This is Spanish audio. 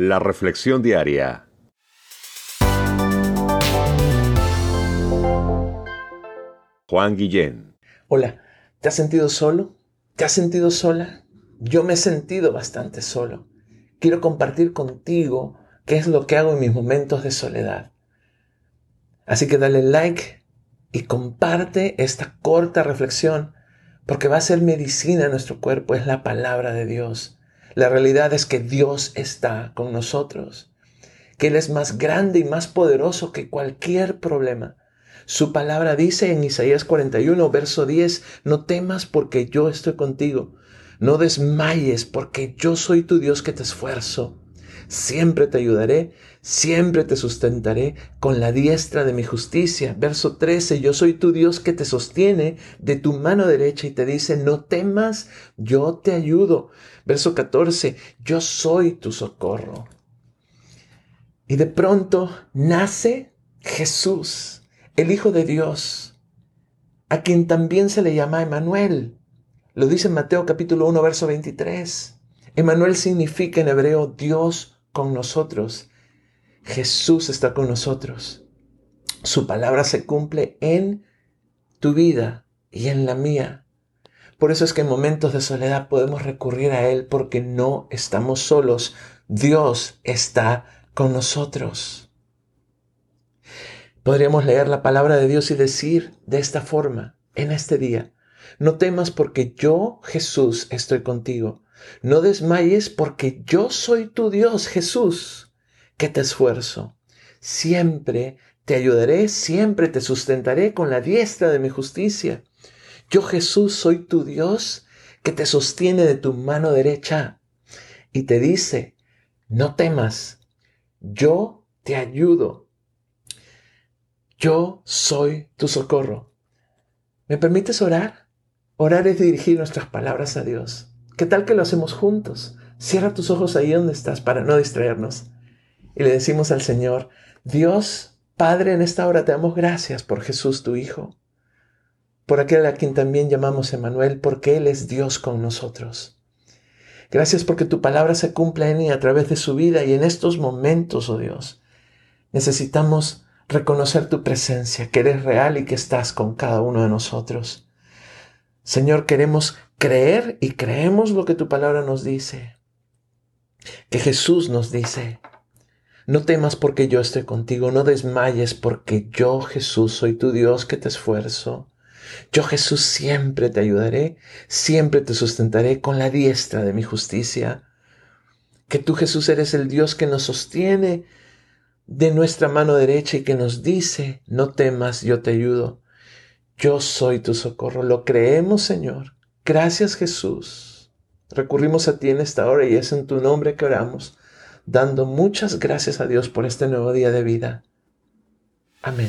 La Reflexión Diaria. Juan Guillén. Hola, ¿te has sentido solo? ¿Te has sentido sola? Yo me he sentido bastante solo. Quiero compartir contigo qué es lo que hago en mis momentos de soledad. Así que dale like y comparte esta corta reflexión porque va a ser medicina en nuestro cuerpo, es la palabra de Dios. La realidad es que Dios está con nosotros, que Él es más grande y más poderoso que cualquier problema. Su palabra dice en Isaías 41, verso 10, no temas porque yo estoy contigo, no desmayes porque yo soy tu Dios que te esfuerzo. Siempre te ayudaré, siempre te sustentaré con la diestra de mi justicia. Verso 13, yo soy tu Dios que te sostiene de tu mano derecha y te dice, no temas, yo te ayudo. Verso 14, yo soy tu socorro. Y de pronto nace Jesús, el Hijo de Dios, a quien también se le llama Emanuel. Lo dice en Mateo capítulo 1, verso 23. Emanuel significa en hebreo Dios con nosotros. Jesús está con nosotros. Su palabra se cumple en tu vida y en la mía. Por eso es que en momentos de soledad podemos recurrir a Él porque no estamos solos. Dios está con nosotros. Podríamos leer la palabra de Dios y decir de esta forma en este día, no temas porque yo, Jesús, estoy contigo. No desmayes porque yo soy tu Dios, Jesús, que te esfuerzo. Siempre te ayudaré, siempre te sustentaré con la diestra de mi justicia. Yo, Jesús, soy tu Dios que te sostiene de tu mano derecha y te dice, no temas, yo te ayudo. Yo soy tu socorro. ¿Me permites orar? Orar es dirigir nuestras palabras a Dios. ¿Qué tal que lo hacemos juntos? Cierra tus ojos ahí donde estás para no distraernos. Y le decimos al Señor, Dios, Padre, en esta hora te damos gracias por Jesús, tu Hijo, por aquel a quien también llamamos Emanuel, porque Él es Dios con nosotros. Gracias porque tu palabra se cumple en y a través de su vida y en estos momentos, oh Dios, necesitamos reconocer tu presencia, que eres real y que estás con cada uno de nosotros. Señor, queremos creer y creemos lo que tu palabra nos dice. Que Jesús nos dice, no temas porque yo estoy contigo, no desmayes porque yo Jesús soy tu Dios que te esfuerzo. Yo Jesús siempre te ayudaré, siempre te sustentaré con la diestra de mi justicia. Que tú Jesús eres el Dios que nos sostiene de nuestra mano derecha y que nos dice, no temas, yo te ayudo. Yo soy tu socorro. Lo creemos, Señor. Gracias, Jesús. Recurrimos a ti en esta hora y es en tu nombre que oramos, dando muchas gracias a Dios por este nuevo día de vida. Amén.